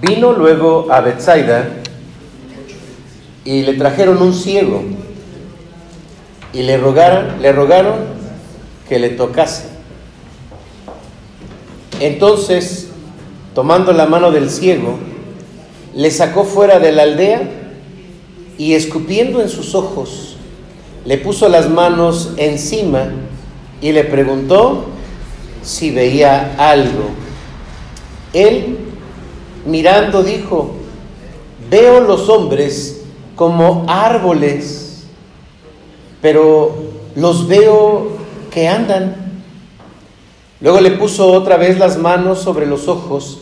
Vino luego a Bethsaida y le trajeron un ciego y le rogaron, le rogaron que le tocase. Entonces, tomando la mano del ciego, le sacó fuera de la aldea y escupiendo en sus ojos, le puso las manos encima y le preguntó si veía algo. Él, mirando, dijo, veo los hombres como árboles, pero los veo que andan. Luego le puso otra vez las manos sobre los ojos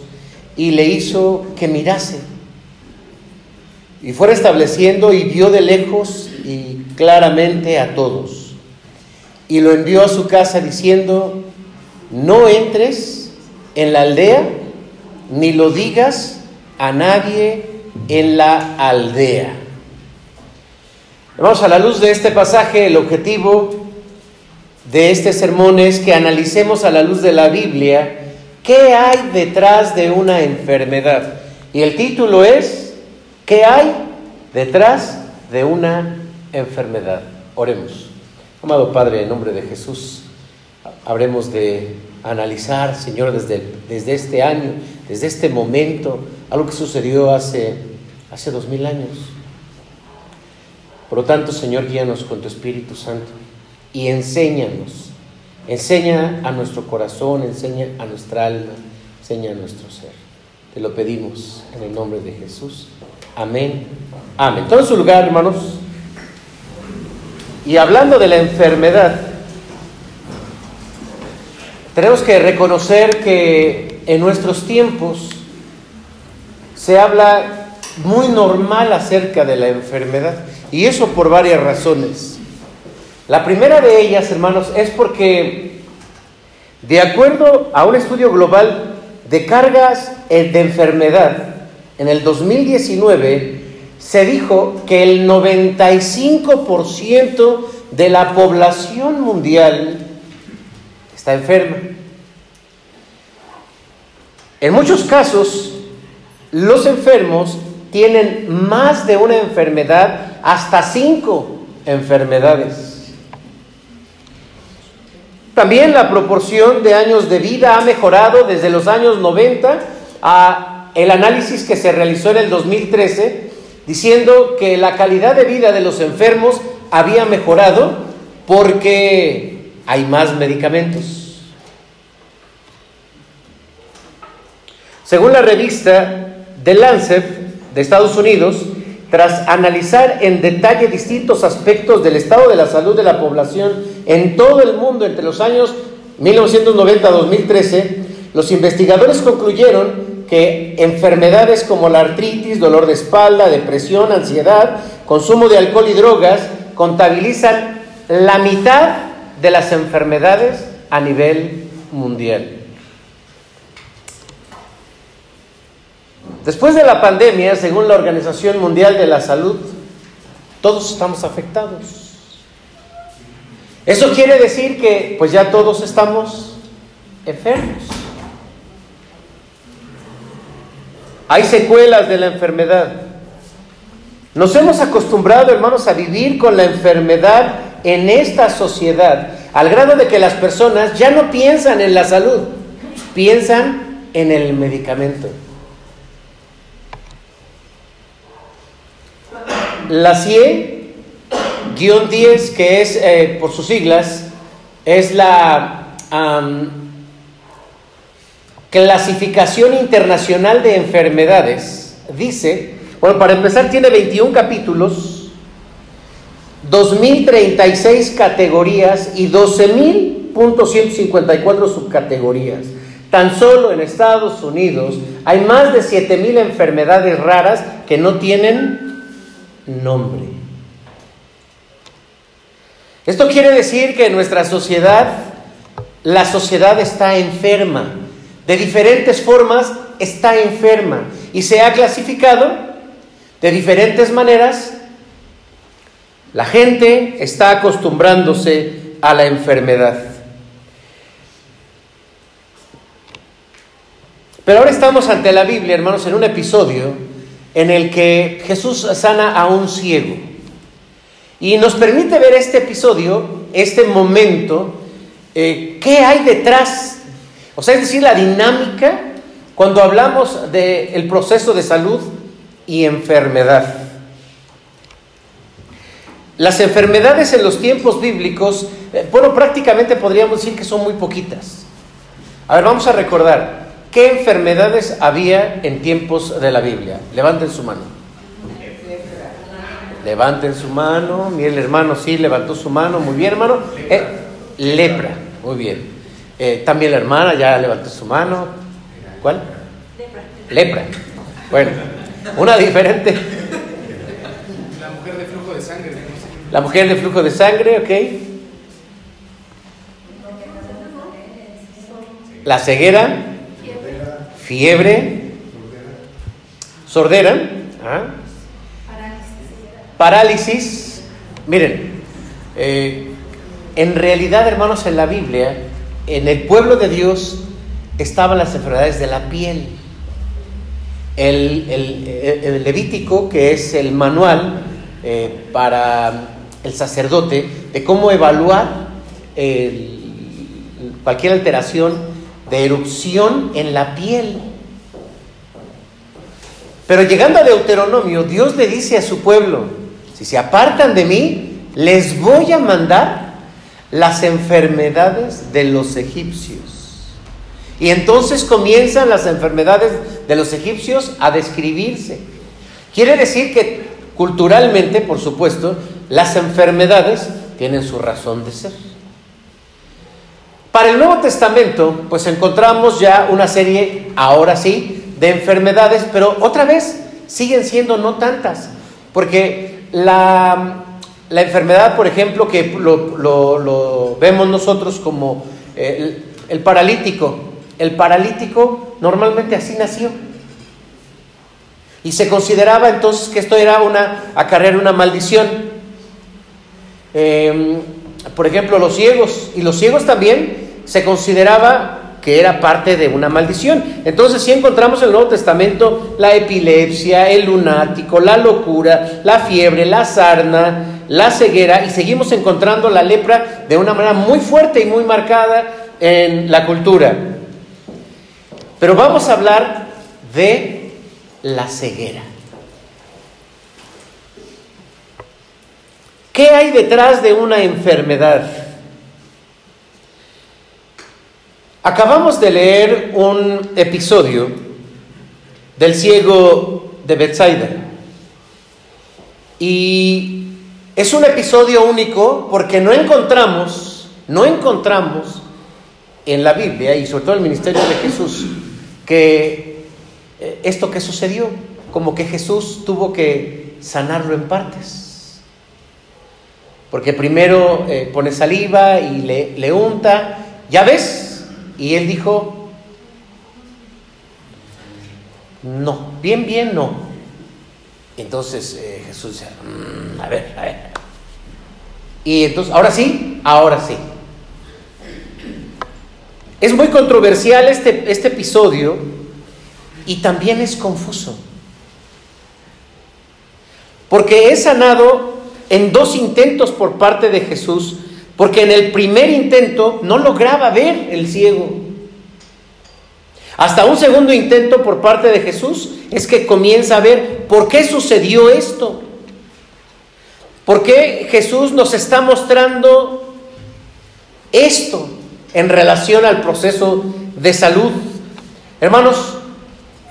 y le hizo que mirase. Y fuera estableciendo y vio de lejos y claramente a todos. Y lo envió a su casa diciendo, no entres en la aldea ni lo digas a nadie en la aldea. Vamos a la luz de este pasaje, el objetivo de este sermón es que analicemos a la luz de la Biblia qué hay detrás de una enfermedad. Y el título es, ¿qué hay detrás de una enfermedad? Oremos. Amado Padre, en nombre de Jesús, habremos de analizar, Señor, desde, desde este año, desde este momento, algo que sucedió hace, hace dos mil años. Por lo tanto, Señor, guíanos con tu Espíritu Santo y enséñanos. Enseña a nuestro corazón, enseña a nuestra alma, enseña a nuestro ser. Te lo pedimos en el nombre de Jesús. Amén. Amén. Todo su lugar, hermanos. Y hablando de la enfermedad, tenemos que reconocer que en nuestros tiempos se habla muy normal acerca de la enfermedad. Y eso por varias razones. La primera de ellas, hermanos, es porque, de acuerdo a un estudio global de cargas de enfermedad, en el 2019 se dijo que el 95% de la población mundial está enferma. En muchos casos, los enfermos tienen más de una enfermedad, hasta cinco enfermedades. También la proporción de años de vida ha mejorado desde los años 90 a el análisis que se realizó en el 2013, diciendo que la calidad de vida de los enfermos había mejorado porque hay más medicamentos. Según la revista The Lancet de Estados Unidos, tras analizar en detalle distintos aspectos del estado de la salud de la población en todo el mundo entre los años 1990-2013, los investigadores concluyeron que enfermedades como la artritis, dolor de espalda, depresión, ansiedad, consumo de alcohol y drogas contabilizan la mitad de las enfermedades a nivel mundial. Después de la pandemia, según la Organización Mundial de la Salud, todos estamos afectados. Eso quiere decir que pues ya todos estamos enfermos. Hay secuelas de la enfermedad. Nos hemos acostumbrado, hermanos, a vivir con la enfermedad en esta sociedad, al grado de que las personas ya no piensan en la salud, piensan en el medicamento. La CIE-10, que es eh, por sus siglas, es la clasificación internacional de enfermedades. Dice, bueno, para empezar tiene 21 capítulos, 2.036 categorías y 12.154 subcategorías. Tan solo en Estados Unidos hay más de 7.000 enfermedades raras que no tienen nombre. Esto quiere decir que en nuestra sociedad, la sociedad está enferma. De diferentes formas está enferma y se ha clasificado de diferentes maneras. La gente está acostumbrándose a la enfermedad. Pero ahora estamos ante la Biblia, hermanos, en un episodio en el que Jesús sana a un ciego. Y nos permite ver este episodio, este momento, eh, qué hay detrás, o sea, es decir, la dinámica cuando hablamos del proceso de salud y enfermedad. Las enfermedades en los tiempos bíblicos, eh, bueno, prácticamente podríamos decir que son muy poquitas. A ver, vamos a recordar, ¿qué enfermedades había en tiempos de la Biblia? Levanten su mano. Levanten su mano. Miren, el hermano sí levantó su mano. Muy bien, hermano. Eh, lepra. Muy bien. Eh, también la hermana ya levantó su mano. ¿Cuál? Lepra. Bueno, una diferente. La mujer de flujo de sangre. La mujer de flujo de sangre, ok. La ceguera, fiebre, sordera, ¿ah? parálisis. Miren, eh, en realidad, hermanos, en la Biblia, en el pueblo de Dios estaban las enfermedades de la piel. El, Levítico, que es el manual eh, para el sacerdote de cómo evaluar cualquier alteración de erupción en la piel. Pero llegando a Deuteronomio, Dios le dice a su pueblo, si se apartan de mí, les voy a mandar las enfermedades de los egipcios. Y entonces comienzan las enfermedades de los egipcios a describirse. Quiere decir que culturalmente, por supuesto, las enfermedades tienen su razón de ser. Para el Nuevo Testamento, pues encontramos ya una serie, ahora sí, de enfermedades, pero otra vez siguen siendo no tantas, porque la, enfermedad, por ejemplo, que lo, vemos nosotros como el, el paralítico, el paralítico normalmente así nació. Y se consideraba entonces que esto era una, acarrear una maldición. Em, por ejemplo, los ciegos, y los ciegos también se consideraba que era parte de una maldición. Entonces si encontramos en el Nuevo Testamento la epilepsia, el lunático, la locura, la fiebre, la sarna, la ceguera, y seguimos encontrando la lepra de una manera muy fuerte y muy marcada en la cultura. Pero vamos a hablar de la ceguera. ¿Qué hay detrás de una enfermedad? Acabamos de leer un episodio del ciego de Bethsaida. Y es un episodio único porque no encontramos, no encontramos en la Biblia y sobre todo en el ministerio de Jesús que eh, esto que sucedió, como que Jesús tuvo que sanarlo en partes. Porque primero eh, pone saliva y le, unta, ya ves, y él dijo, no, bien, bien, no. Entonces eh, Jesús dice, mm, a ver, a ver. Y entonces, ahora sí, ahora sí. Es muy controversial este, este episodio y también es confuso. Porque es sanado en dos intentos por parte de Jesús, porque en el primer intento no lograba ver el ciego. Hasta un segundo intento por parte de Jesús es que comienza a ver por qué sucedió esto. ¿Por qué Jesús nos está mostrando esto? En relación al proceso de salud. Hermanos,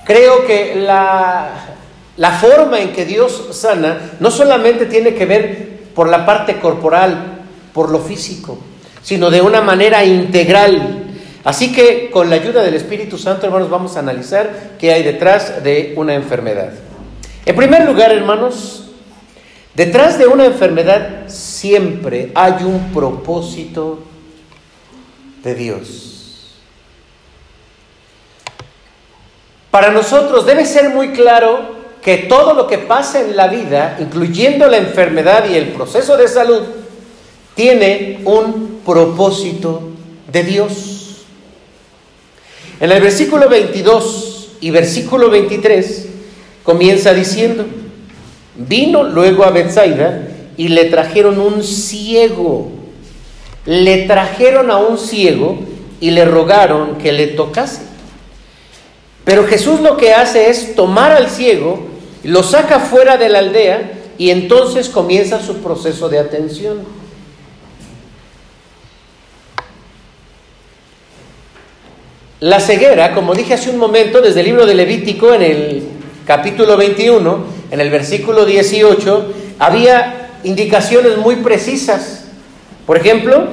creo que la, la forma en que Dios sana no solamente tiene que ver por la parte corporal, por lo físico, sino de una manera integral. Así que con la ayuda del Espíritu Santo, hermanos, vamos a analizar qué hay detrás de una enfermedad. En primer lugar, hermanos, detrás de una enfermedad siempre hay un propósito de Dios. Para nosotros debe ser muy claro que todo lo que pasa en la vida, incluyendo la enfermedad y el proceso de salud, tiene un propósito de Dios. En el versículo 22 y versículo 23 comienza diciendo, vino luego a Bethsaida y le trajeron un ciego. Le trajeron a un ciego y le rogaron que le tocase. Pero Jesús lo que hace es tomar al ciego, lo saca fuera de la aldea y entonces comienza su proceso de atención. La ceguera, como dije hace un momento, desde el libro de Levítico en el capítulo 21, en el versículo 18, había indicaciones muy precisas. Por ejemplo,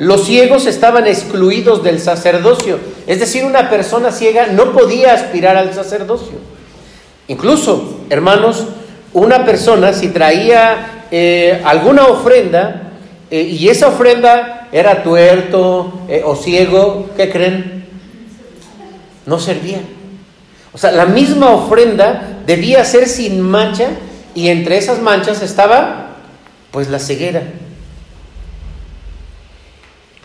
los ciegos estaban excluidos del sacerdocio, es decir, una persona ciega no podía aspirar al sacerdocio. Incluso, hermanos, una persona si traía eh, alguna ofrenda eh, y esa ofrenda era tuerto eh, o ciego, ¿qué creen? No servía. O sea, la misma ofrenda debía ser sin mancha y entre esas manchas estaba pues la ceguera.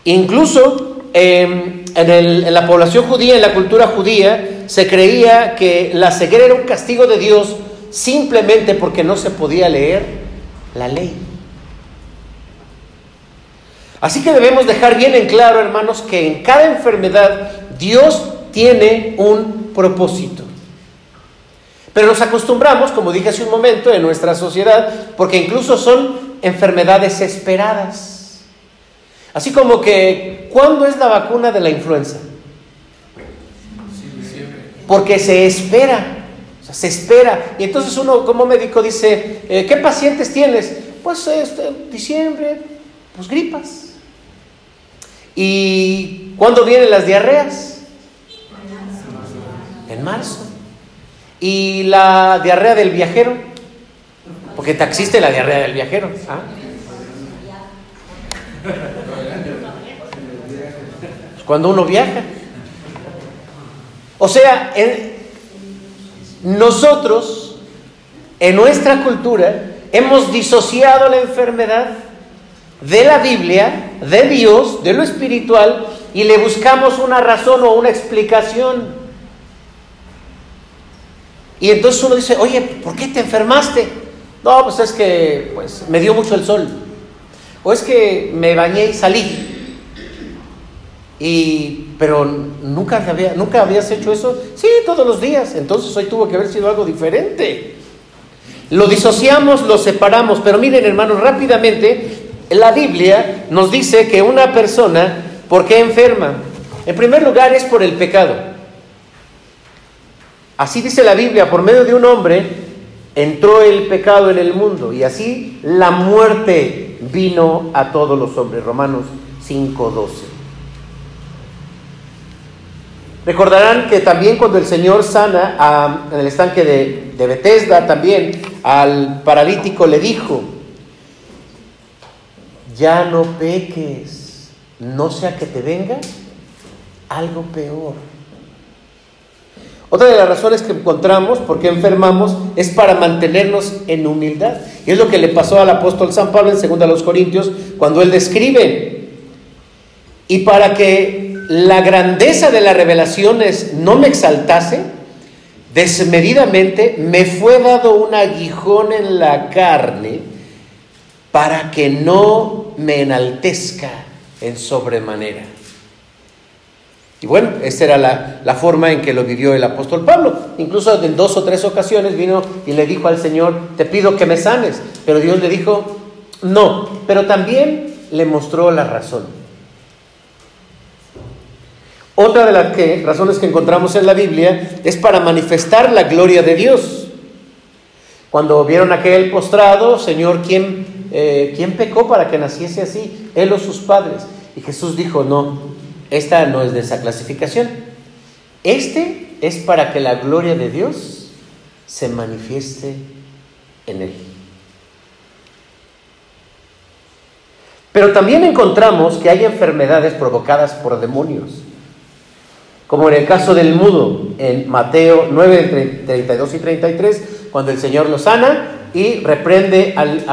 Incluso em, en, la población judía, en la cultura judía, se creía que la ceguera era un castigo de Dios simplemente porque no se podía leer la ley. Así que debemos dejar bien en claro, hermanos, que en cada enfermedad Dios tiene un propósito. Pero nos acostumbramos, como dije hace un momento, en nuestra sociedad, porque incluso son enfermedades esperadas. Así como que, ¿cuándo es la vacuna de la influenza? Porque se espera, se espera. Y entonces uno como médico dice, eh, ¿qué pacientes tienes? Pues este, diciembre, pues gripas. ¿Y cuándo vienen las diarreas? En marzo. ¿Y la diarrea del viajero? Porque existe la diarrea del viajero. ¿ah? Cuando uno viaja. O sea, nosotros, en nuestra cultura, hemos disociado la enfermedad de la Biblia, de Dios, de lo espiritual, y le buscamos una razón o una explicación. Y entonces uno dice, oye, ¿por qué te enfermaste? No, pues es que pues, me dio mucho el sol. O es que me bañé y salí. Y, pero nunca, había, nunca habías hecho eso. Sí, todos los días. Entonces hoy tuvo que haber sido algo diferente. Lo disociamos, lo separamos. Pero miren, hermanos, rápidamente, la Biblia nos dice que una persona, ¿por qué enferma? En primer lugar es por el pecado. Así dice la Biblia, por medio de un hombre entró el pecado en el mundo y así la muerte vino a todos los hombres. Romanos 5:12. Recordarán que también cuando el Señor sana en el estanque de, de Bethesda, también al paralítico le dijo, ya no peques, no sea que te venga algo peor. Otra de las razones que encontramos por qué enfermamos es para mantenernos en humildad. Y es lo que le pasó al apóstol San Pablo en 2 Corintios cuando él describe. Y para que la grandeza de las revelaciones no me exaltase, desmedidamente me fue dado un aguijón en la carne para que no me enaltezca en sobremanera. Y bueno, esta era la, forma en que lo vivió el apóstol Pablo. Incluso en dos o tres ocasiones vino y le dijo al Señor, te pido que me sanes. Pero Dios le dijo, no. Pero también le mostró la razón. Otra de las razones que encontramos en la Biblia es para manifestar la gloria de Dios. Cuando vieron aquel postrado, Señor, ¿quién, eh, ¿quién pecó para que naciese así? Él o sus padres. Y Jesús dijo, no, esta no es de esa clasificación. Este es para que la gloria de Dios se manifieste en él. Pero también encontramos que hay enfermedades provocadas por demonios, como en el caso del mudo, en Mateo 9, 32 y 33, cuando el Señor lo sana y reprende al,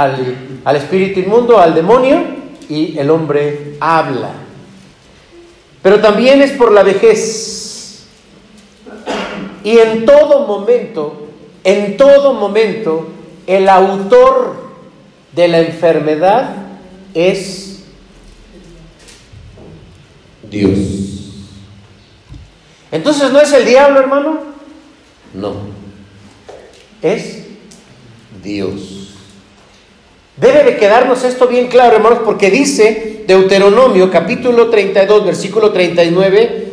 al espíritu inmundo, al demonio, y el hombre habla. Pero también es por la vejez. y en todo momento, en todo momento, el autor de la enfermedad es Dios. Entonces, ¿no es el diablo, hermano? No. Es Dios. Debe de quedarnos esto bien claro, hermanos, porque dice Deuteronomio capítulo 32, versículo 39,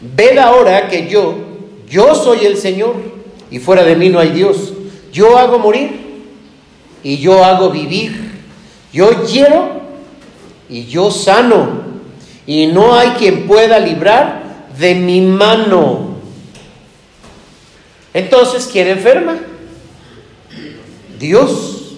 ved ahora que yo, yo soy el Señor, y fuera de mí no hay Dios. Yo hago morir y yo hago vivir. Yo quiero y yo sano. Y no hay quien pueda librar de mi mano. Entonces, ¿quién enferma? Dios.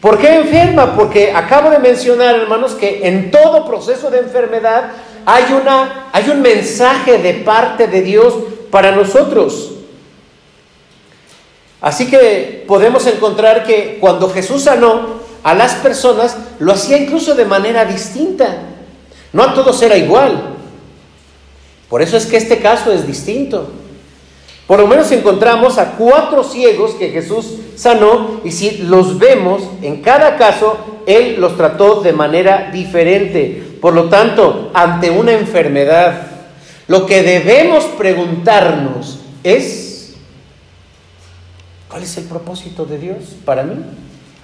¿Por qué enferma? Porque acabo de mencionar, hermanos, que en todo proceso de enfermedad hay, una, hay un mensaje de parte de Dios para nosotros. Así que podemos encontrar que cuando Jesús sanó a las personas, lo hacía incluso de manera distinta. No a todos era igual. Por eso es que este caso es distinto. Por lo menos encontramos a cuatro ciegos que Jesús sanó y si los vemos, en cada caso, Él los trató de manera diferente. Por lo tanto, ante una enfermedad, lo que debemos preguntarnos es, ¿cuál es el propósito de Dios para mí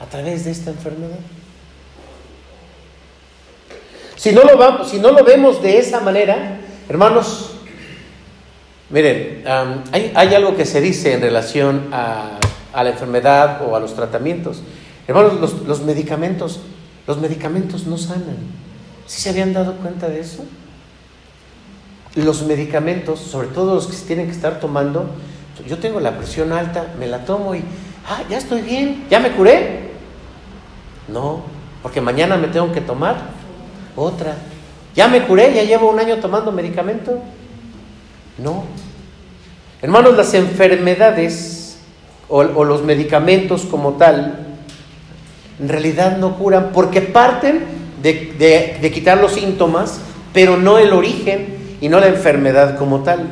a través de esta enfermedad? Si no lo, vamos, si no lo vemos de esa manera, hermanos, Miren, hay, algo que se dice en relación a, la enfermedad o a los tratamientos. Hermanos, los, medicamentos, los medicamentos no sanan. ¿Sí se habían dado cuenta de eso? Los medicamentos, sobre todo los que se tienen que estar tomando, yo tengo la presión alta, me la tomo y, ah, ya estoy bien, ya me curé. No, porque mañana me tengo que tomar otra. Ya me curé, ya llevo un año tomando medicamento. No. Hermanos, las enfermedades o, los medicamentos como tal, en realidad no curan porque parten de, quitar los síntomas, pero no el origen y no la enfermedad como tal.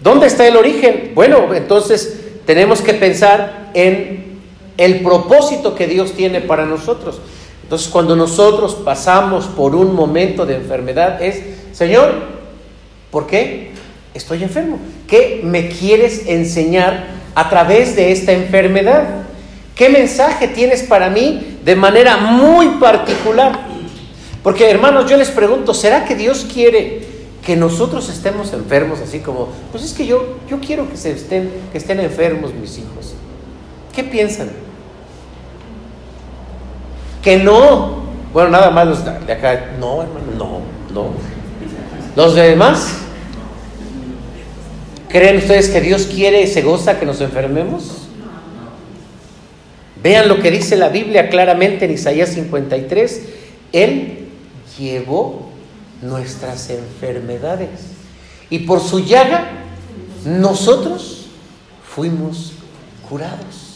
¿Dónde está el origen? Bueno, entonces tenemos que pensar en el propósito que Dios tiene para nosotros. Entonces, cuando nosotros pasamos por un momento de enfermedad, es, Señor, ¿Por qué? Estoy enfermo. ¿Qué me quieres enseñar a través de esta enfermedad? ¿Qué mensaje tienes para mí de manera muy particular? Porque hermanos, yo les pregunto, ¿será que Dios quiere que nosotros estemos enfermos así como, pues es que yo, yo quiero que, se estén, que estén enfermos mis hijos? ¿Qué piensan? Que no. Bueno, nada más los de acá. No, hermano, no, no. Los demás, ¿creen ustedes que Dios quiere y se goza que nos enfermemos? Vean lo que dice la Biblia claramente en Isaías 53. Él llevó nuestras enfermedades y por su llaga nosotros fuimos curados.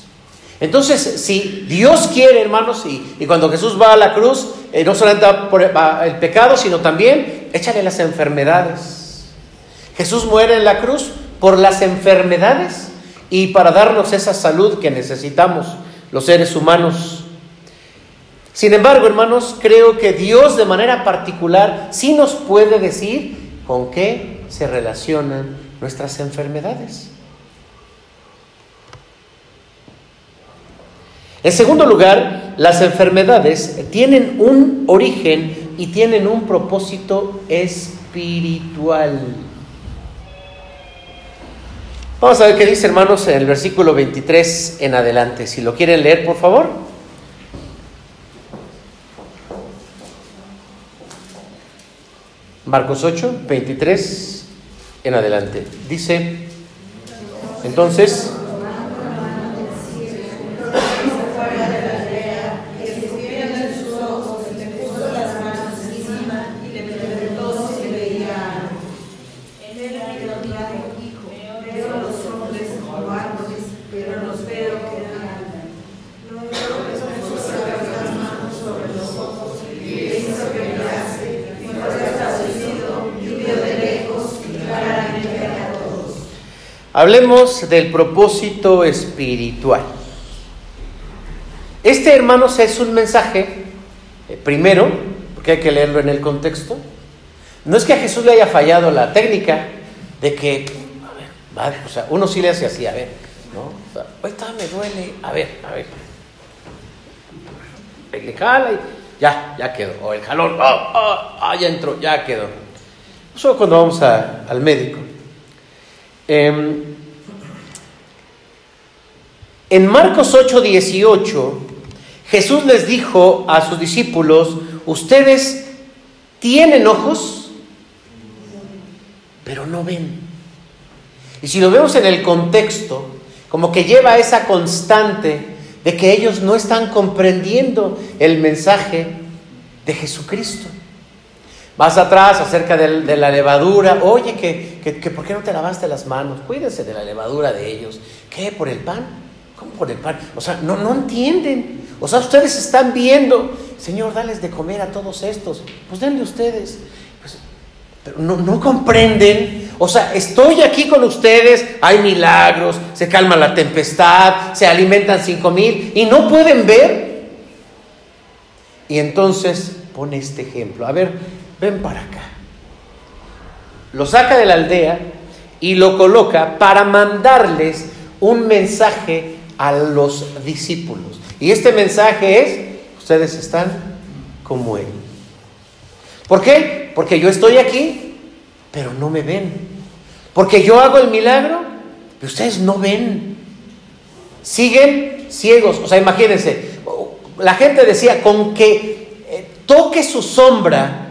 Entonces, si Dios quiere, hermanos, y, cuando Jesús va a la cruz, eh, no solamente por el pecado, sino también échale las enfermedades. Jesús muere en la cruz por las enfermedades y para darnos esa salud que necesitamos los seres humanos. Sin embargo, hermanos, creo que Dios de manera particular sí nos puede decir con qué se relacionan nuestras enfermedades. En segundo lugar, las enfermedades tienen un origen y tienen un propósito espiritual. Vamos a ver qué dice, hermanos, en el versículo 23 en adelante. Si lo quieren leer, por favor. Marcos 8, 23 en adelante. Dice, entonces, Hablemos del propósito espiritual. Este, hermanos, es un mensaje, eh, primero, porque hay que leerlo en el contexto. No es que a Jesús le haya fallado la técnica de que, a ver, o sea, uno sí le hace así, a ver, ¿no? ahorita me duele, a ver, a ver. Le jala y ya, ya quedó. O el jalón, oh, oh, ya entró, ya quedó. Eso cuando vamos al médico. Em, en Marcos 8, 18, Jesús les dijo a sus discípulos, ustedes tienen ojos, pero no ven. Y si lo vemos en el contexto, como que lleva esa constante de que ellos no están comprendiendo el mensaje de Jesucristo. Más atrás, acerca de, la levadura, oye, que, que, ¿por qué no te lavaste las manos? Cuídense de la levadura de ellos. ¿Qué? ¿Por el pan? ¿Cómo por el pan? O sea, no, no entienden. O sea, ustedes están viendo, Señor, dales de comer a todos estos. Pues denle ustedes. Pues, pero no, no comprenden. O sea, estoy aquí con ustedes, hay milagros, se calma la tempestad, se alimentan cinco mil y no pueden ver. Y entonces pone este ejemplo. A ver, ven para acá. Lo saca de la aldea y lo coloca para mandarles un mensaje a los discípulos. Y este mensaje es, ustedes están como Él. ¿Por qué? Porque yo estoy aquí, pero no me ven. Porque yo hago el milagro, pero ustedes no ven. Siguen ciegos. O sea, imagínense, la gente decía, con que eh, toque su sombra,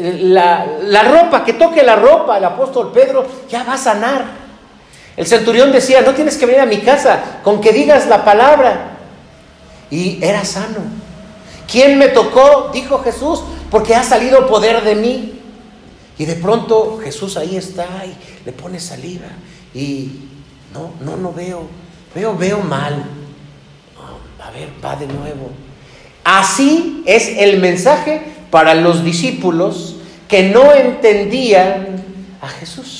la, ropa, que toque la ropa, el apóstol Pedro ya va a sanar. El centurión decía, no tienes que venir a mi casa, con que digas la palabra. Y era sano. ¿Quién me tocó? Dijo Jesús, porque ha salido poder de mí. Y de pronto Jesús ahí está y le pone saliva. Y no, no, no veo. Veo, veo mal. a ver, va de nuevo. Así es el mensaje para los discípulos que no entendían a Jesús.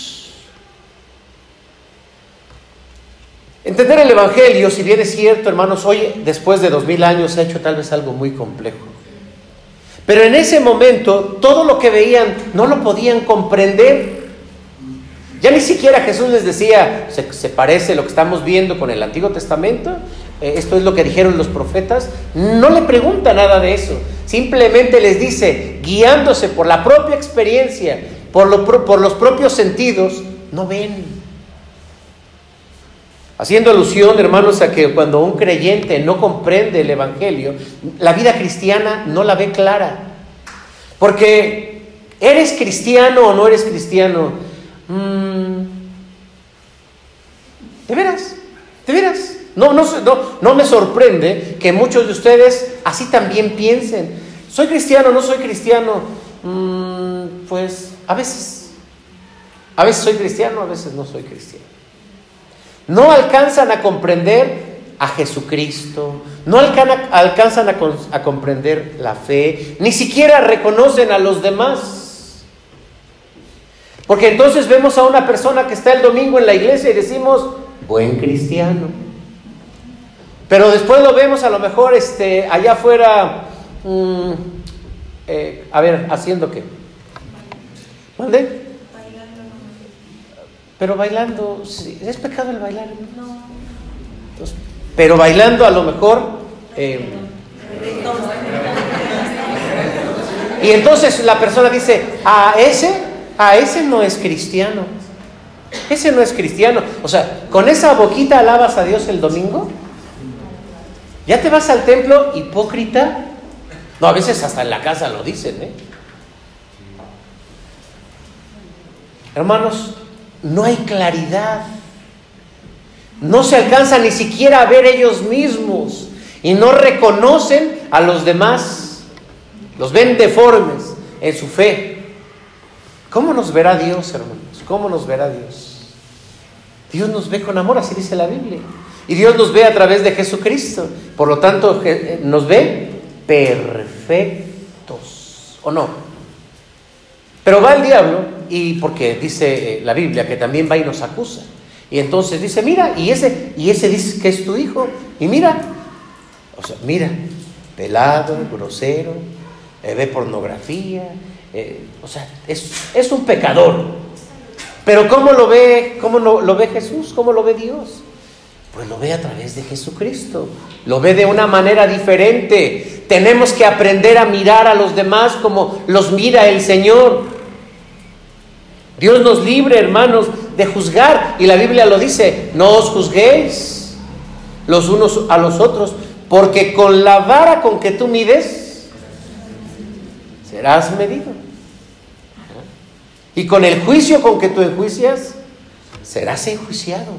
Entender el Evangelio, si bien es cierto, hermanos, hoy, después de dos mil años, se ha hecho tal vez algo muy complejo. Pero en ese momento, todo lo que veían no lo podían comprender. Ya ni siquiera Jesús les decía, se, parece lo que estamos viendo con el Antiguo Testamento, eh, esto es lo que dijeron los profetas, no le pregunta nada de eso. Simplemente les dice, guiándose por la propia experiencia, por los propios sentidos, no ven. Haciendo alusión, hermanos, a que cuando un creyente no comprende el Evangelio, la vida cristiana no la ve clara. Porque eres cristiano o no eres cristiano. Mm, ¿De veras? ¿De veras? No, no, no, me sorprende que muchos de ustedes así también piensen. ¿Soy cristiano o no soy cristiano? Mm, pues a veces. A veces soy cristiano, a veces no soy cristiano. No alcanzan a comprender a Jesucristo, no alcanzan a, comprender la fe, ni siquiera reconocen a los demás. Porque entonces vemos a una persona que está el domingo en la iglesia y decimos, buen cristiano. Pero después lo vemos a lo mejor este, allá afuera, mm, eh, a ver, haciendo qué. ¿Dónde? Pero bailando, ¿es pecado el bailar? No. pero bailando a lo mejor... Eh, y entonces la persona dice, a ese, a ese no es cristiano. Ese no es cristiano. O sea, ¿con esa boquita alabas a Dios el domingo? ¿Ya te vas al templo hipócrita? No, a veces hasta en la casa lo dicen, ¿eh? Hermanos, no hay claridad. No se alcanza ni siquiera a ver ellos mismos y no reconocen a los demás. Los ven deformes en su fe. ¿Cómo nos verá Dios, hermanos? ¿Cómo nos verá Dios? Dios nos ve con amor, así dice la Biblia. Y Dios nos ve a través de Jesucristo. Por lo tanto, eh, nos ve perfectos. ¿O no? Pero va el diablo y porque dice eh, la Biblia que también va y nos acusa. Y entonces dice, mira, y ese, y ese dice que es tu hijo. Y mira, o sea, mira, pelado, grosero, eh, ve pornografía, eh, o sea, es, es, un pecador. Pero ¿cómo lo ve, cómo lo, lo ve Jesús? ¿Cómo lo ve Dios? Pues lo ve a través de Jesucristo. Lo ve de una manera diferente. Tenemos que aprender a mirar a los demás como los mira el Señor. Dios nos libre, hermanos, de juzgar. Y la Biblia lo dice, no os juzguéis los unos a los otros, porque con la vara con que tú mides, serás medido. Y con el juicio con que tú enjuicias, serás enjuiciado.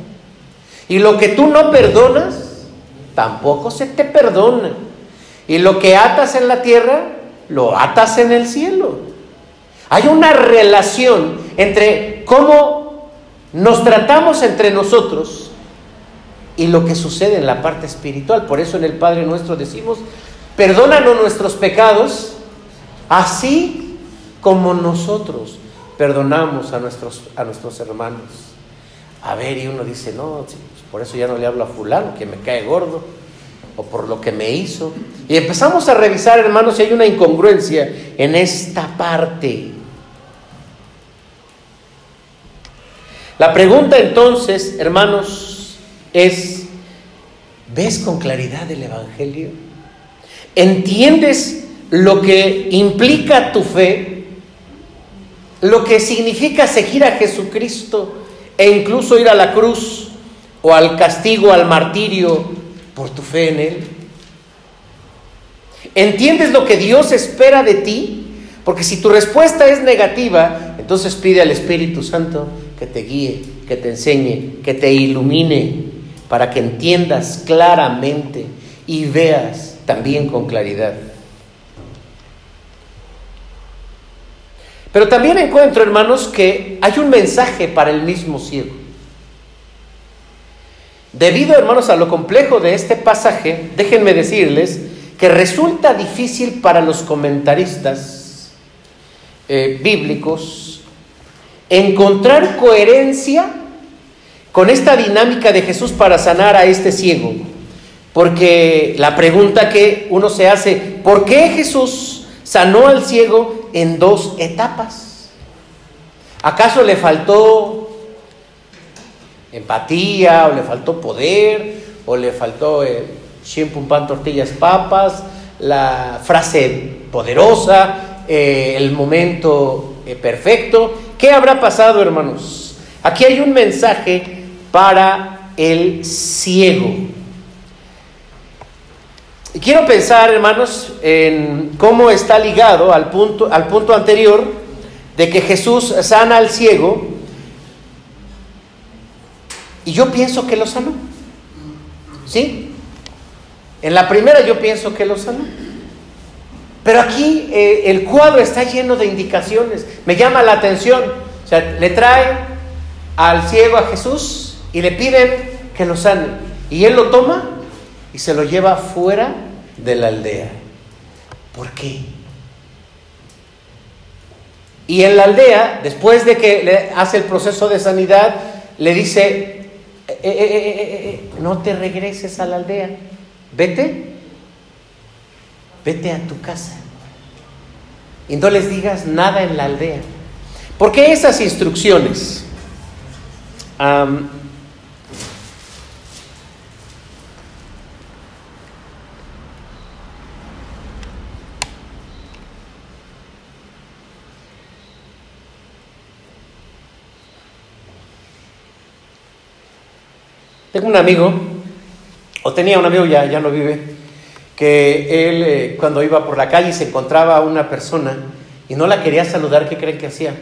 Y lo que tú no perdonas, tampoco se te perdona. Y lo que atas en la tierra, lo atas en el cielo. Hay una relación entre cómo nos tratamos entre nosotros y lo que sucede en la parte espiritual. Por eso en el Padre nuestro decimos, perdónanos nuestros pecados, así como nosotros perdonamos a nuestros, a nuestros hermanos. A ver, y uno dice, no, por eso ya no le hablo a fulano, que me cae gordo, o por lo que me hizo. Y empezamos a revisar, hermanos, si hay una incongruencia en esta parte. La pregunta entonces, hermanos, es, ¿ves con claridad el Evangelio? ¿Entiendes lo que implica tu fe? Lo que significa seguir a Jesucristo e incluso ir a la cruz o al castigo, al martirio por tu fe en Él? ¿Entiendes lo que Dios espera de ti? Porque si tu respuesta es negativa, entonces pide al Espíritu Santo que te guíe, que te enseñe, que te ilumine, para que entiendas claramente y veas también con claridad. Pero también encuentro, hermanos, que hay un mensaje para el mismo ciego. Debido, hermanos, a lo complejo de este pasaje, déjenme decirles que resulta difícil para los comentaristas eh, bíblicos encontrar coherencia con esta dinámica de Jesús para sanar a este ciego. Porque la pregunta que uno se hace, ¿por qué Jesús sanó al ciego en dos etapas? ¿Acaso le faltó empatía, o le faltó poder, o le faltó eh, siempre un pan, tortillas, papas, la frase poderosa, eh, el momento eh, perfecto. ¿Qué habrá pasado, hermanos? Aquí hay un mensaje para el ciego. Y quiero pensar, hermanos, en cómo está ligado al punto, al punto anterior de que Jesús sana al ciego y yo pienso que lo sanó. ¿Sí? En la primera yo pienso que lo sanó. Pero aquí eh, el cuadro está lleno de indicaciones. Me llama la atención. O sea, le trae al ciego a Jesús y le piden que lo sane. Y él lo toma y se lo lleva fuera de la aldea. ¿Por qué? Y en la aldea, después de que le hace el proceso de sanidad, le dice, eh, eh, no te regreses a la aldea, vete, vete a tu casa y no les digas nada en la aldea. ¿Por qué esas instrucciones? Tengo un amigo, o tenía un amigo, ya, ya no vive, que él eh, cuando iba por la calle se encontraba a una persona y no la quería saludar, ¿qué creen que hacía?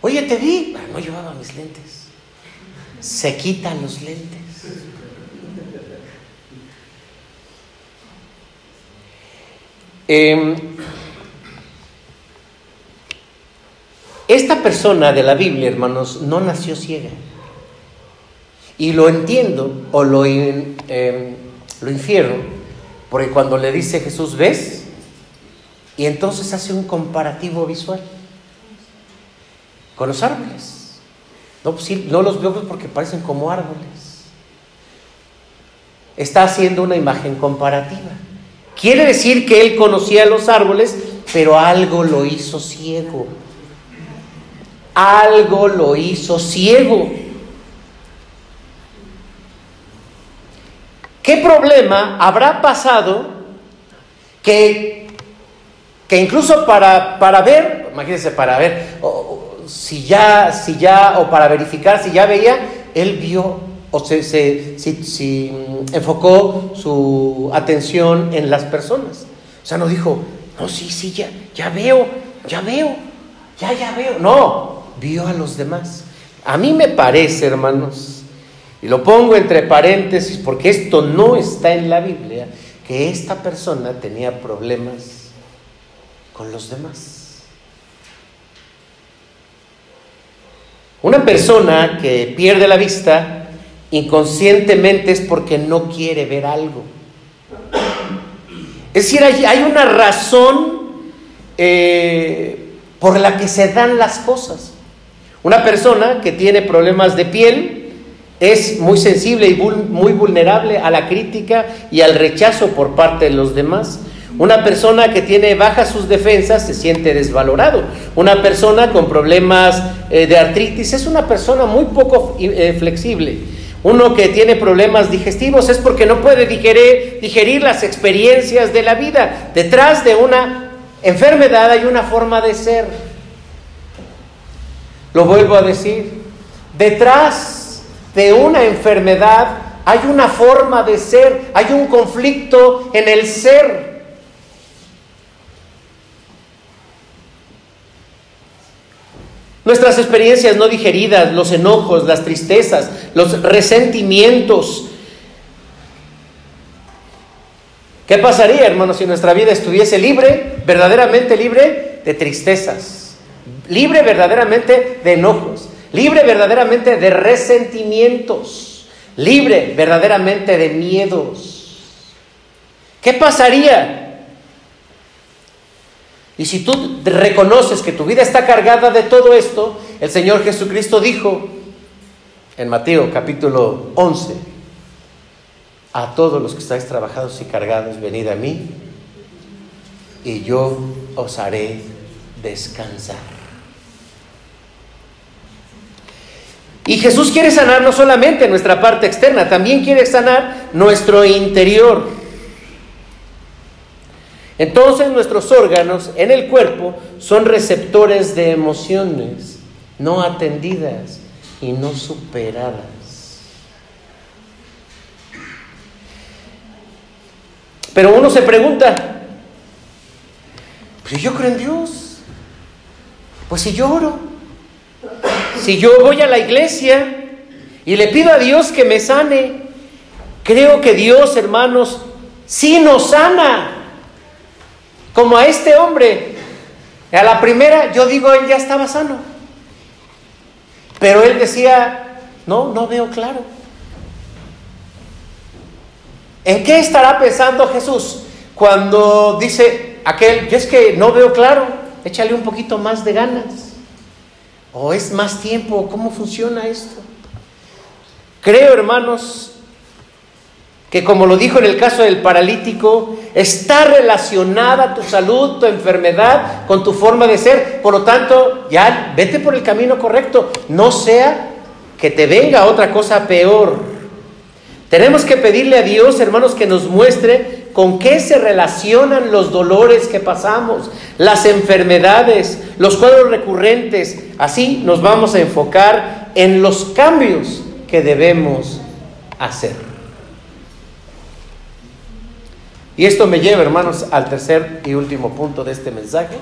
Oye, te vi. Ah, no llevaba mis lentes. Se quitan los lentes. Em, esta persona de la Biblia, hermanos, no nació ciega. Y lo entiendo o lo, em, lo infiero, porque cuando le dice Jesús, ¿ves? Y entonces hace un comparativo visual con los árboles. No, pues sí, no los veo pues porque parecen como árboles. Está haciendo una imagen comparativa. Quiere decir que él conocía los árboles, pero algo lo hizo ciego. Algo lo hizo ciego. ¿Qué problema habrá pasado que, que incluso para, para ver, imagínense, para ver si ya, si ya, o para verificar si ya veía, él vio o se, se si, mm, enfocó su atención en las personas. O sea, no dijo, no, sí, sí, ya, ya veo, ya veo, ya, ya veo. No, vio a los demás. A mí me parece, hermanos, y lo pongo entre paréntesis porque esto no está en la Biblia, que esta persona tenía problemas con los demás. Una persona que pierde la vista inconscientemente es porque no quiere ver algo. Es decir, hay, una razón eh, por la que se dan las cosas. Una persona que tiene problemas de piel, es muy sensible y muy vulnerable a la crítica y al rechazo por parte de los demás. Una persona que tiene bajas sus defensas se siente desvalorado. Una persona con problemas eh, de artritis es una persona muy poco eh, flexible. Uno que tiene problemas digestivos es porque no puede digerir, digerir las experiencias de la vida. Detrás de una enfermedad hay una forma de ser. Lo vuelvo a decir. Detrás de una enfermedad hay una forma de ser, hay un conflicto en el ser. Nuestras experiencias no digeridas, los enojos, las tristezas, los resentimientos. ¿Qué pasaría, hermanos, si nuestra vida estuviese libre, verdaderamente libre de tristezas, libre verdaderamente de enojos, libre verdaderamente de resentimientos, libre verdaderamente de miedos. ¿Qué pasaría? Y si tú reconoces que tu vida está cargada de todo esto, el Señor Jesucristo dijo en Mateo capítulo 11, a todos los que estáis trabajados y cargados, venid a mí y yo os haré descansar. Y Jesús quiere sanar no solamente nuestra parte externa, también quiere sanar nuestro interior. Entonces nuestros órganos en el cuerpo son receptores de emociones no atendidas y no superadas. Pero uno se pregunta, pues yo creo en Dios, pues si yo oro, si yo voy a la iglesia y le pido a Dios que me sane, creo que Dios, hermanos, sí nos sana. Como a este hombre. A la primera, yo digo, él ya estaba sano. Pero él decía, no, no veo claro. ¿En qué estará pensando Jesús cuando dice aquel, yo es que no veo claro, échale un poquito más de ganas? ¿O es más tiempo? ¿Cómo funciona esto? Creo, hermanos, que como lo dijo en el caso del paralítico, está relacionada tu salud, tu enfermedad con tu forma de ser. Por lo tanto, ya vete por el camino correcto. No sea que te venga otra cosa peor. Tenemos que pedirle a Dios, hermanos, que nos muestre con qué se relacionan los dolores que pasamos, las enfermedades, los cuadros recurrentes. Así nos vamos a enfocar en los cambios que debemos hacer. Y esto me lleva, hermanos, al tercer y último punto de este mensaje.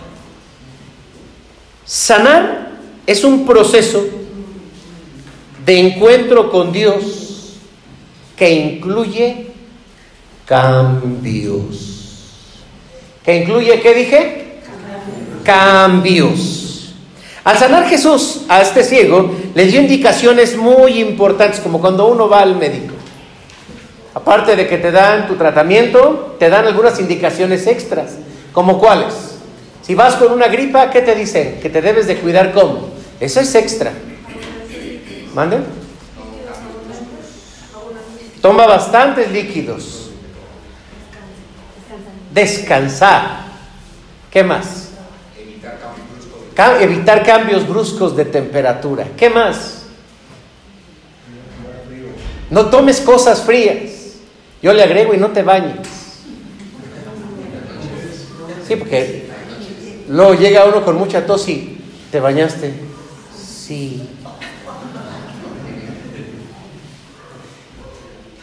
Sanar es un proceso de encuentro con Dios que incluye cambios. ¿Que incluye qué dije? Cambios. Al sanar Jesús a este ciego, le dio indicaciones muy importantes, como cuando uno va al médico. Aparte de que te dan tu tratamiento, te dan algunas indicaciones extras, como cuáles. Si vas con una gripa, ¿qué te dicen? Que te debes de cuidar cómo. Eso es extra. ¿Manden? Toma bastantes líquidos. Descansar. ¿Qué más? Ca- Evitar cambios bruscos de temperatura. ¿Qué más? No tomes cosas frías. Yo le agrego y no te bañes. Sí, porque luego llega uno con mucha tos y te bañaste. Sí.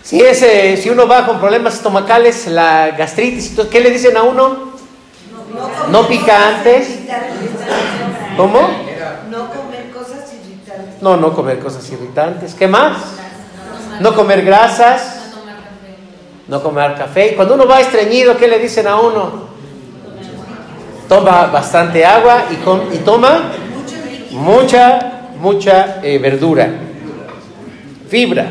Si, ese, si uno va con problemas estomacales, la gastritis, ¿qué le dicen a uno? No picantes. ¿Cómo? No comer cosas irritantes. No, no comer cosas irritantes. ¿Qué más? No comer grasas. No comer café. Y cuando uno va estreñido, ¿qué le dicen a uno? Toma bastante agua y, com- y toma mucha, mucha eh, verdura. Fibra.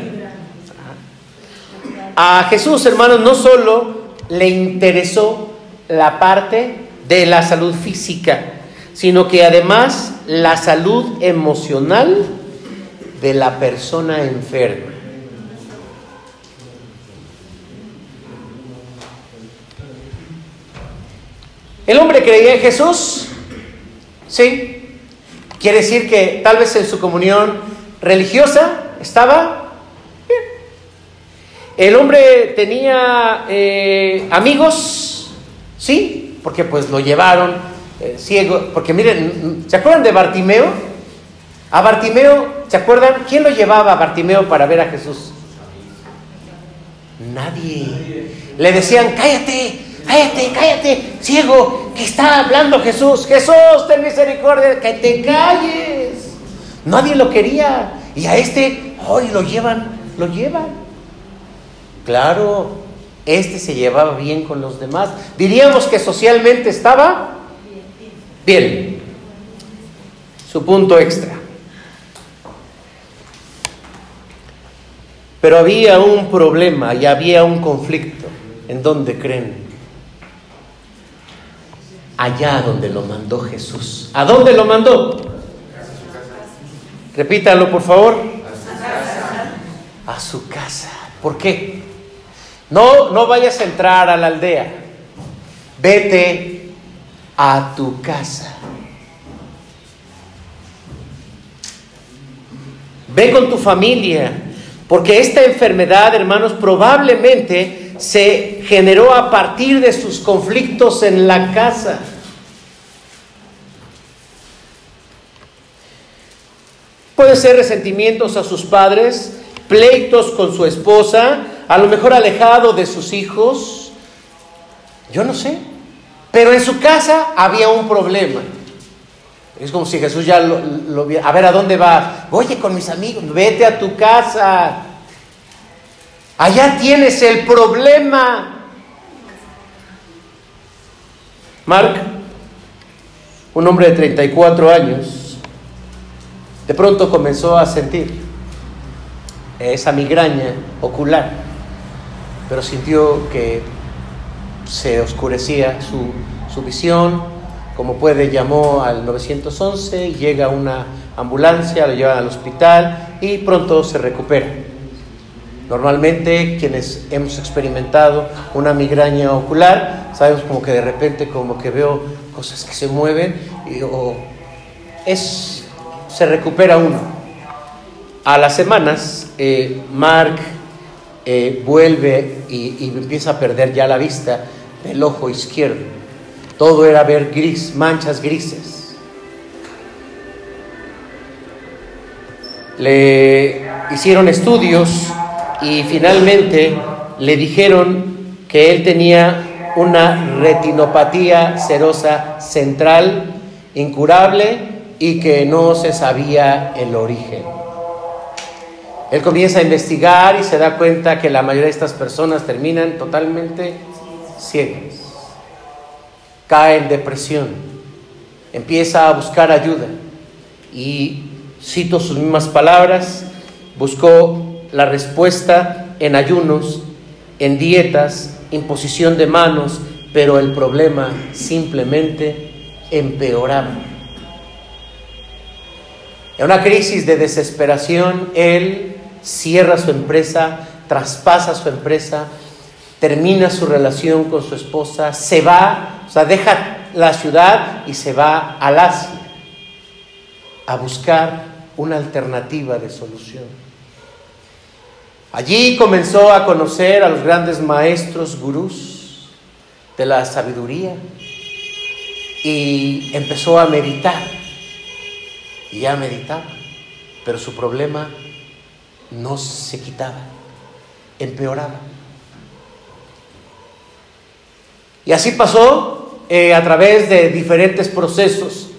A Jesús, hermanos, no solo le interesó la parte de la salud física, sino que además la salud emocional de la persona enferma. ¿El hombre creía en Jesús? Sí. Quiere decir que tal vez en su comunión religiosa estaba. El hombre tenía eh, amigos, sí, porque pues lo llevaron eh, ciego. Porque miren, ¿se acuerdan de Bartimeo? A Bartimeo, ¿se acuerdan? ¿Quién lo llevaba a Bartimeo para ver a Jesús? Nadie. Le decían, cállate, cállate, cállate, ciego, que está hablando Jesús. Jesús, ten misericordia, que te calles. Nadie lo quería. Y a este, hoy lo llevan, lo llevan. Claro, este se llevaba bien con los demás. Diríamos que socialmente estaba bien. Su punto extra. Pero había un problema y había un conflicto. ¿En dónde creen? Allá donde lo mandó Jesús. ¿A dónde lo mandó? Repítalo, por favor. A su casa. ¿Por qué? No, no vayas a entrar a la aldea. Vete a tu casa. Ve con tu familia, porque esta enfermedad, hermanos, probablemente se generó a partir de sus conflictos en la casa. Puede ser resentimientos a sus padres, pleitos con su esposa, a lo mejor alejado de sus hijos. Yo no sé. Pero en su casa había un problema. Es como si Jesús ya lo, lo viera. A ver, ¿a dónde va? Oye, con mis amigos, vete a tu casa. Allá tienes el problema. Mark, un hombre de 34 años, de pronto comenzó a sentir esa migraña ocular, pero sintió que se oscurecía su, su visión, como puede llamó al 911, llega una ambulancia, lo llevan al hospital y pronto se recupera. Normalmente quienes hemos experimentado una migraña ocular, sabemos como que de repente como que veo cosas que se mueven y, o es, se recupera uno. A las semanas, eh, Mark eh, vuelve y, y empieza a perder ya la vista del ojo izquierdo. Todo era ver gris, manchas grises. Le hicieron estudios y finalmente le dijeron que él tenía una retinopatía serosa central incurable y que no se sabía el origen. Él comienza a investigar y se da cuenta que la mayoría de estas personas terminan totalmente ciegas. Cae en depresión, empieza a buscar ayuda y, cito sus mismas palabras, buscó la respuesta en ayunos, en dietas, imposición de manos, pero el problema simplemente empeoraba. En una crisis de desesperación, él cierra su empresa, traspasa su empresa, termina su relación con su esposa, se va, o sea, deja la ciudad y se va al Asia a buscar una alternativa de solución. Allí comenzó a conocer a los grandes maestros gurús de la sabiduría y empezó a meditar. Y ya meditaba, pero su problema no se quitaba, empeoraba. Y así pasó eh, a través de diferentes procesos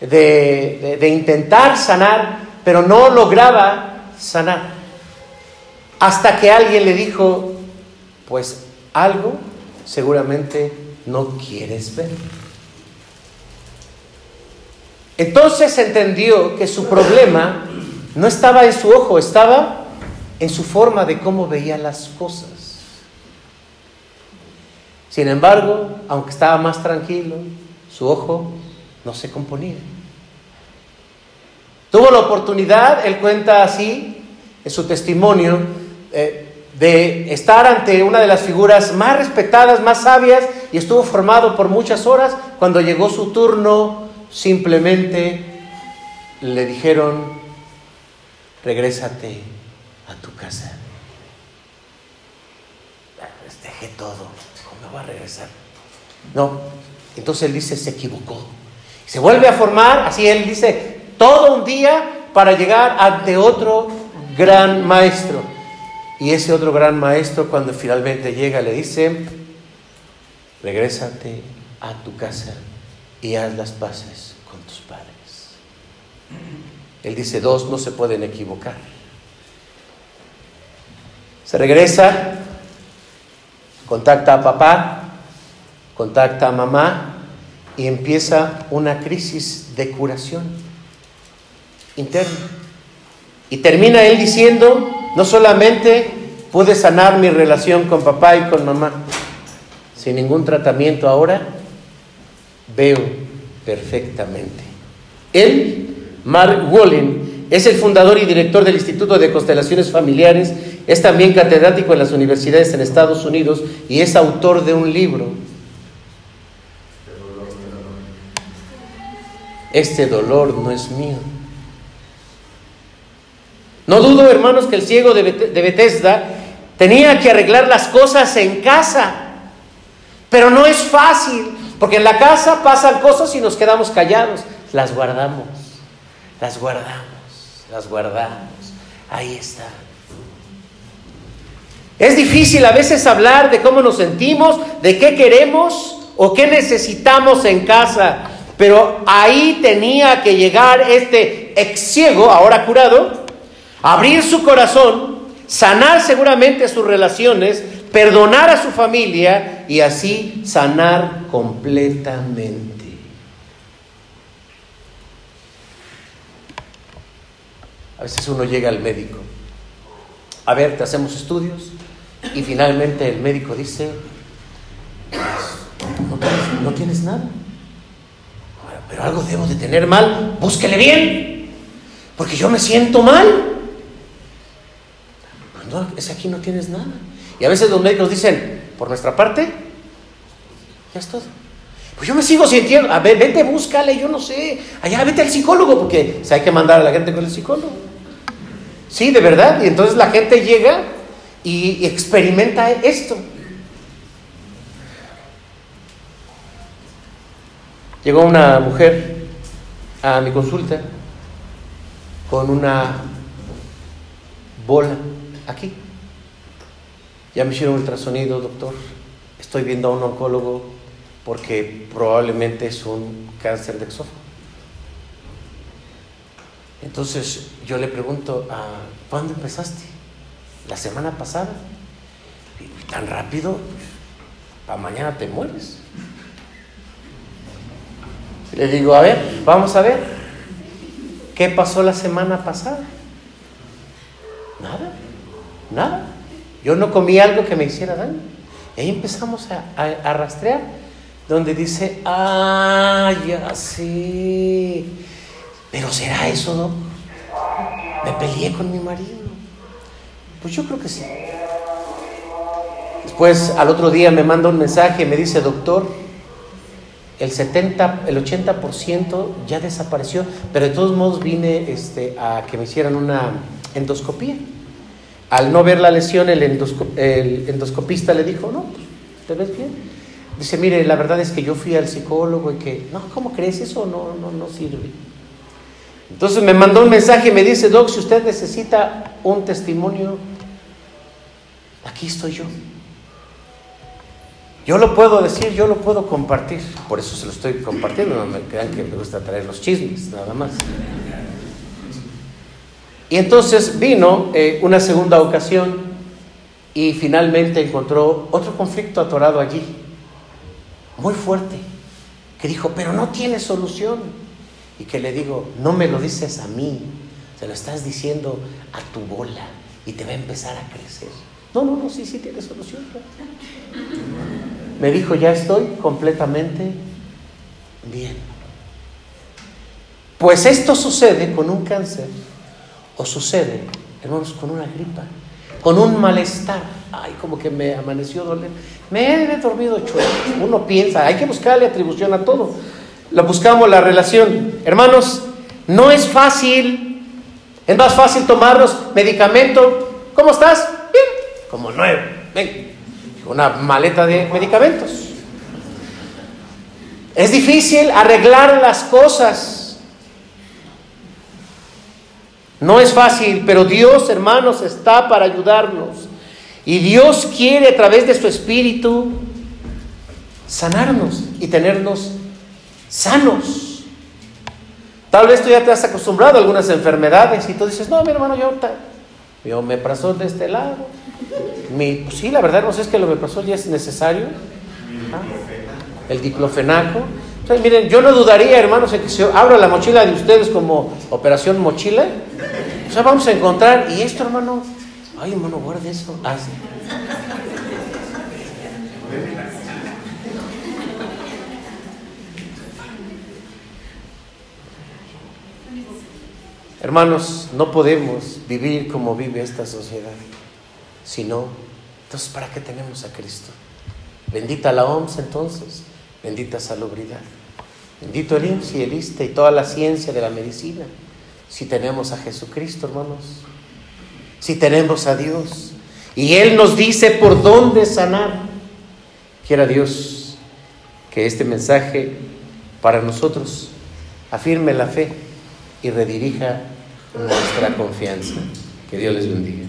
de, de intentar sanar, pero no lograba sanar. Hasta que alguien le dijo, pues algo seguramente no quieres ver. Entonces entendió que su problema no estaba en su ojo, estaba en su forma de cómo veía las cosas. Sin embargo, aunque estaba más tranquilo, su ojo no se componía. Tuvo la oportunidad, él cuenta así, en su testimonio, eh, de estar ante una de las figuras más respetadas, más sabias, y estuvo formado por muchas horas. Cuando llegó su turno, simplemente le dijeron, regrésate a tu casa. Pues dejé todo, ¿cómo va a regresar? No, entonces él dice, se equivocó. Se vuelve a formar, así él dice, todo un día para llegar ante otro gran maestro. Y ese otro gran maestro cuando finalmente llega le dice, regrésate a tu casa y haz las paces con tus padres. Él dice, dos no se pueden equivocar. Se regresa, contacta a papá, contacta a mamá y empieza una crisis de curación interna. Y termina él diciendo, no solamente pude sanar mi relación con papá y con mamá, sin ningún tratamiento ahora, veo perfectamente. Él, Mark Wolin, es el fundador y director del Instituto de Constelaciones Familiares, es también catedrático en las universidades en Estados Unidos y es autor de un libro. Este dolor no es mío. No dudo, hermanos, que el ciego de Bethesda tenía que arreglar las cosas en casa, pero no es fácil, porque en la casa pasan cosas y nos quedamos callados. Las guardamos, las guardamos, las guardamos. Ahí está. Es difícil a veces hablar de cómo nos sentimos, de qué queremos o qué necesitamos en casa, pero ahí tenía que llegar este ex ciego, ahora curado, abrir su corazón, sanar seguramente sus relaciones, perdonar a su familia y así sanar completamente. A veces uno llega al médico, a ver, te hacemos estudios y finalmente el médico dice, no tienes, no tienes nada, pero algo debo de tener mal, búsquele bien, porque yo me siento mal es aquí no tienes nada. Y a veces los médicos dicen, por nuestra parte, ya es todo. Pues yo me sigo sintiendo, a ver, vete, búscale, yo no sé, allá vete al psicólogo, porque hay que mandar a la gente con el psicólogo. Sí, de verdad. Y entonces la gente llega y experimenta esto. Llegó una mujer a mi consulta con una bola aquí. Ya me hicieron ultrasonido, doctor. Estoy viendo a un oncólogo porque probablemente es un cáncer de exófago. Entonces yo le pregunto, ¿a ¿cuándo empezaste? La semana pasada. ¿Tan rápido? Para mañana te mueres. Le digo, a ver, vamos a ver. ¿Qué pasó la semana pasada? Nada. Nada. Yo no comí algo que me hiciera daño. Y ahí empezamos a, rastrear, donde dice, ah, ya sé. Pero será eso, ¿no? ¿Me peleé con mi marido? Pues yo creo que sí. Después, al otro día me manda un mensaje me dice, doctor, el 70, el 80% ya desapareció, pero de todos modos vine este, a que me hicieran una endoscopía. Al no ver la lesión, el, el endoscopista le dijo, no, pues, ¿te ves bien? Dice, mire, la verdad es que yo fui al psicólogo y que, no, ¿cómo crees? Eso no, no, no sirve. Entonces me mandó un mensaje y me dice, Doc, si usted necesita un testimonio, aquí estoy yo. Yo lo puedo decir, yo lo puedo compartir. Por eso se lo estoy compartiendo. No me crean que me gusta traer los chismes, nada más. Y entonces vino eh, una segunda ocasión y finalmente encontró otro conflicto atorado allí, muy fuerte, que dijo, pero no tiene solución. Y que le digo, no me lo dices a mí, se lo estás diciendo a tu bola y te va a empezar a crecer. No, no, no, sí, sí tiene solución. Me dijo, ya estoy completamente bien. Pues esto sucede con un cáncer o sucede, hermanos, con una gripa, con un malestar. Ay, como que me amaneció doler. Me he dormido chueco. Uno piensa, hay que buscarle atribución a todo. Lo buscamos la relación. Hermanos, no es fácil. Es más fácil tomarnos medicamento. ¿Cómo estás? Bien. Como nuevo. Ven una maleta de medicamentos. Es difícil arreglar las cosas. No es fácil, pero Dios, hermanos, está para ayudarnos. Y Dios quiere a través de su Espíritu sanarnos y tenernos sanos. Tal vez tú ya te has acostumbrado a algunas enfermedades y tú dices, no, mi hermano, yo, yo me pasó de este lado, pues sí, la verdad, no sé, es que lo pasó ya es necesario. El diclofenaco. miren, yo no dudaría, hermanos, en que se abra la mochila de ustedes como operación mochila. O sea, vamos a encontrar, y esto, hermano, ay, hermano, guarde eso. Hermanos, no podemos vivir como vive esta sociedad. Si no, entonces ¿para qué tenemos a Cristo? Bendita la OMS entonces, bendita salubridad. Bendito el IMSS y el ISTE y toda la ciencia de la medicina. Si tenemos a Jesucristo, hermanos. Si tenemos a Dios. Y Él nos dice por dónde sanar. Quiera Dios que este mensaje para nosotros afirme la fe y redirija nuestra confianza. Que Dios les bendiga.